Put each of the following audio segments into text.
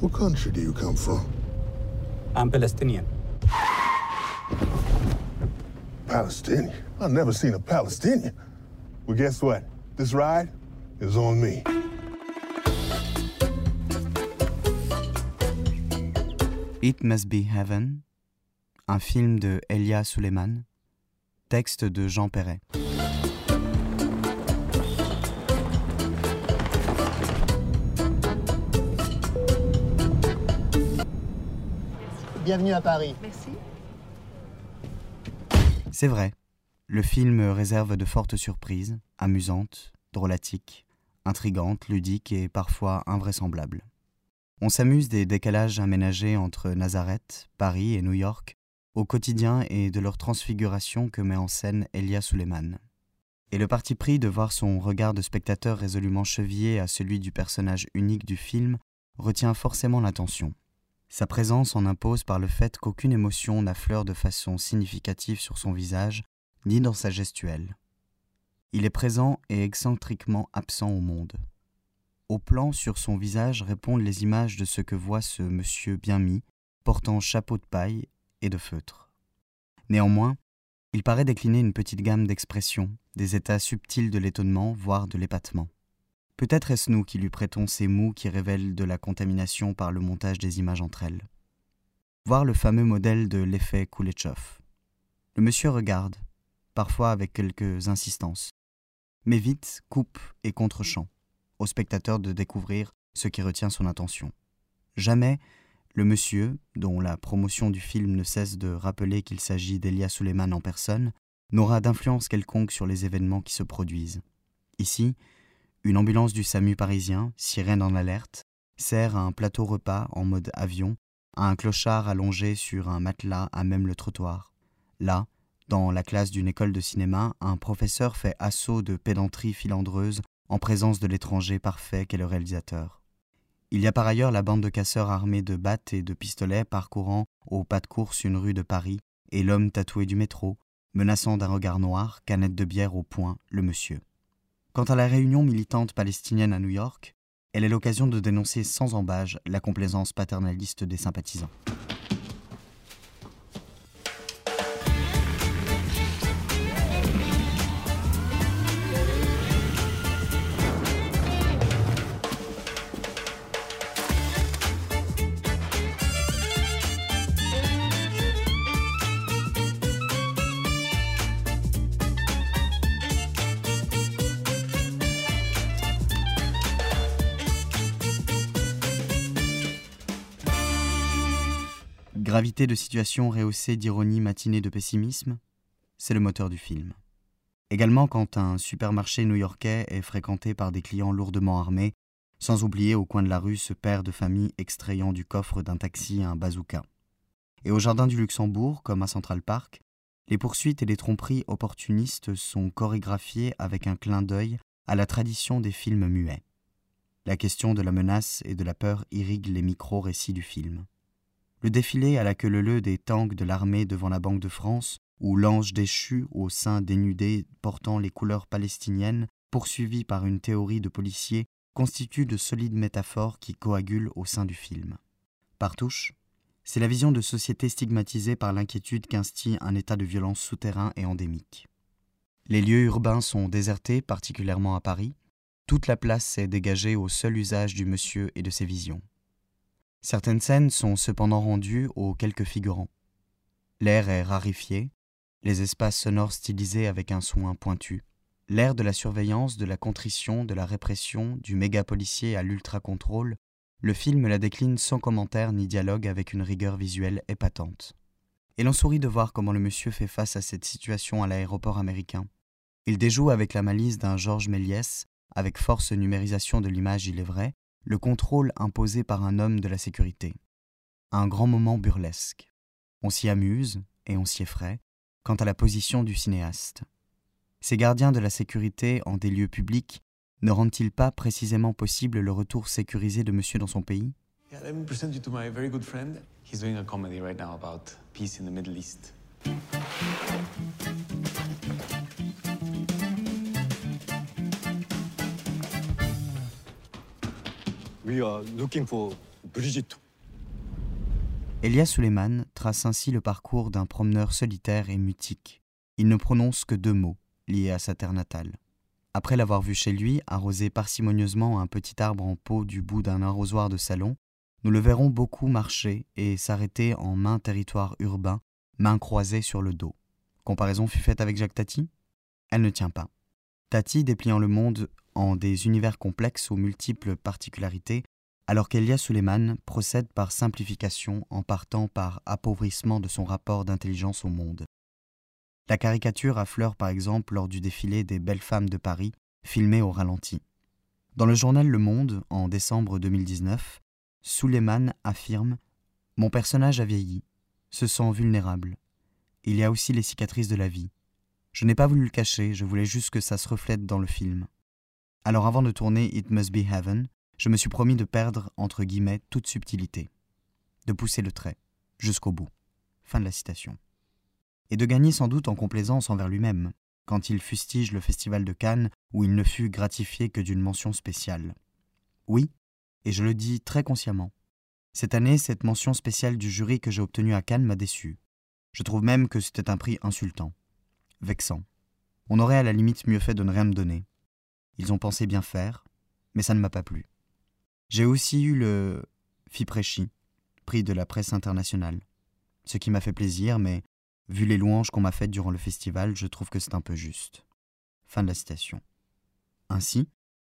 What country do you come from? I'm Palestinian. Palestinian? I've never seen a Palestinian. Well, guess what? This ride is on me. It Must Be Heaven, un film de Elia Suleiman, texte de Jean Perret. Bienvenue à Paris. Merci. C'est vrai, le film réserve de fortes surprises, amusantes, drôlatiques, intrigantes, ludiques et parfois invraisemblables. On s'amuse des décalages aménagés entre Nazareth, Paris et New York, au quotidien et de leur transfiguration que met en scène Elia Suleiman. Et le parti pris de voir son regard de spectateur résolument chevillé à celui du personnage unique du film retient forcément l'attention. Sa présence en impose par le fait qu'aucune émotion n'affleure de façon significative sur son visage, ni dans sa gestuelle. Il est présent et excentriquement absent au monde. Au plan sur son visage répondent les images de ce que voit ce monsieur bien mis, portant chapeau de paille et de feutre. Néanmoins, il paraît décliner une petite gamme d'expressions, des états subtils de l'étonnement, voire de l'épatement. Peut-être est-ce nous qui lui prêtons ces mots qui révèlent de la contamination par le montage des images entre elles. Voir le fameux modèle de l'effet Kuleshov. Le monsieur regarde, parfois avec quelques insistances, mais vite coupe et contre-champ, au spectateur de découvrir ce qui retient son attention. Jamais le monsieur, dont la promotion du film ne cesse de rappeler qu'il s'agit d'Elia Suleiman en personne, n'aura d'influence quelconque sur les événements qui se produisent. Ici, une ambulance du SAMU parisien, sirène en alerte, sert à un plateau repas en mode avion à un clochard allongé sur un matelas à même le trottoir. Là, dans la classe d'une école de cinéma, un professeur fait assaut de pédanterie filandreuse en présence de l'étranger parfait qu'est le réalisateur. Il y a par ailleurs la bande de casseurs armés de battes et de pistolets parcourant au pas de course une rue de Paris, et l'homme tatoué du métro, menaçant d'un regard noir, canette de bière au poing, le monsieur. Quant à la réunion militante palestinienne à New York, elle est l'occasion de dénoncer sans embâge la complaisance paternaliste des sympathisants. Gravité de situation rehaussée d'ironie matinée de pessimisme, c'est le moteur du film. Également quand un supermarché new-yorkais est fréquenté par des clients lourdement armés, sans oublier au coin de la rue ce père de famille extrayant du coffre d'un taxi un bazooka. Et au jardin du Luxembourg, comme à Central Park, les poursuites et les tromperies opportunistes sont chorégraphiées avec un clin d'œil à la tradition des films muets. La question de la menace et de la peur irrigue les micro-récits du film. Le défilé à la queue leu des tanks de l'armée devant la Banque de France, ou l'ange déchu au sein dénudé portant les couleurs palestiniennes, poursuivi par une théorie de policiers, constitue de solides métaphores qui coagulent au sein du film. Par touche, c'est la vision de société stigmatisée par l'inquiétude qu'instille un état de violence souterrain et endémique. Les lieux urbains sont désertés, particulièrement à Paris. Toute la place est dégagée au seul usage du monsieur et de ses visions. Certaines scènes sont cependant rendues aux quelques figurants. L'air est rarifié, les espaces sonores stylisés avec un soin pointu, l'air de la surveillance, de la contrition, de la répression, du méga-policier à l'ultra-contrôle, le film la décline sans commentaire ni dialogue avec une rigueur visuelle épatante. Et l'on sourit de voir comment le monsieur fait face à cette situation à l'aéroport américain. Il déjoue avec la malice d'un Georges Méliès, avec force numérisation de l'image il est vrai, le contrôle imposé par un homme de la sécurité. Un grand moment burlesque. On s'y amuse et on s'y effraie quant à la position du cinéaste. Ces gardiens de la sécurité en des lieux publics ne rendent-ils pas précisément possible le retour sécurisé de monsieur dans son pays? Let me present you to my very good friend. He's doing a comedy right now about peace in the Middle East. We are looking for Brigitte. Elias Suleiman trace ainsi le parcours d'un promeneur solitaire et mutique. Il ne prononce que deux mots, liés à sa terre natale. Après l'avoir vu chez lui arroser parcimonieusement un petit arbre en pot du bout d'un arrosoir de salon, nous le verrons beaucoup marcher et s'arrêter en main territoire urbain, main croisée sur le dos. Comparaison fut faite avec Jacques Tati? Elle ne tient pas. Tati dépliant le monde en des univers complexes aux multiples particularités, alors qu'Elia Suleiman procède par simplification en partant par appauvrissement de son rapport d'intelligence au monde. La caricature affleure par exemple lors du défilé des belles femmes de Paris, filmé au ralenti. Dans le journal Le Monde, en décembre 2019, Suleiman affirme Mon personnage a vieilli, se sent vulnérable. Il y a aussi les cicatrices de la vie. Je n'ai pas voulu le cacher, je voulais juste que ça se reflète dans le film. Alors avant de tourner It Must Be Heaven, je me suis promis de perdre, entre guillemets, toute subtilité, de pousser le trait, jusqu'au bout. Fin de la citation. Et de gagner sans doute en complaisance envers lui-même, quand il fustige le festival de Cannes où il ne fut gratifié que d'une mention spéciale. Oui, et je le dis très consciemment. Cette année, cette mention spéciale du jury que j'ai obtenue à Cannes m'a déçu. Je trouve même que c'était un prix insultant, vexant. On aurait à la limite mieux fait de ne rien me donner. Ils ont pensé bien faire, mais ça ne m'a pas plu. J'ai aussi eu le Fiprechi, prix de la presse internationale. Ce qui m'a fait plaisir, mais vu les louanges qu'on m'a faites durant le festival, je trouve que c'est un peu juste. Fin de la citation. Ainsi,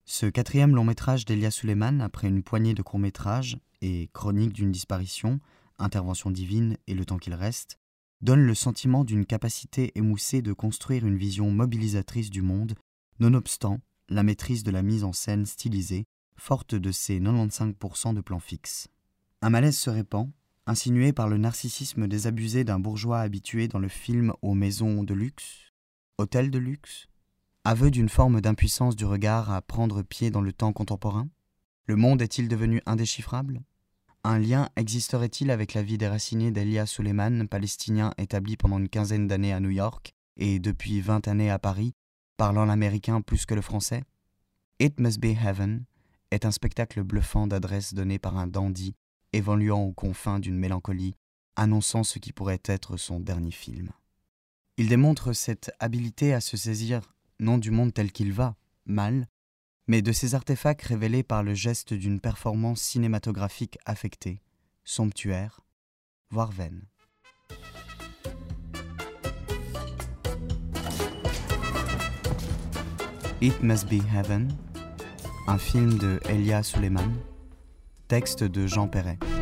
ce quatrième long métrage d'Elia Suleiman, après une poignée de courts métrages et Chronique d'une disparition, Intervention divine et Le temps qu'il reste, donne le sentiment d'une capacité émoussée de construire une vision mobilisatrice du monde, nonobstant la maîtrise de la mise en scène stylisée forte de ses 95% de plans fixes. Un malaise se répand, insinué par le narcissisme désabusé d'un bourgeois habitué dans le film aux maisons de luxe, hôtels de luxe, aveu d'une forme d'impuissance du regard à prendre pied dans le temps contemporain? Le monde est-il devenu indéchiffrable? Un lien existerait-il avec la vie déracinée d'Elia Suleiman, palestinien établi pendant une quinzaine d'années à New York et depuis vingt années à Paris, parlant l'américain plus que le français? It Must Be Heaven est un spectacle bluffant d'adresse donné par un dandy, évoluant aux confins d'une mélancolie, annonçant ce qui pourrait être son dernier film. Il démontre cette habileté à se saisir non du monde tel qu'il va, mal, mais de ces artefacts révélés par le geste d'une performance cinématographique affectée, somptuaire, voire vaine. It Must Be Heaven un film de Elia Suleiman, texte de Jean Perret.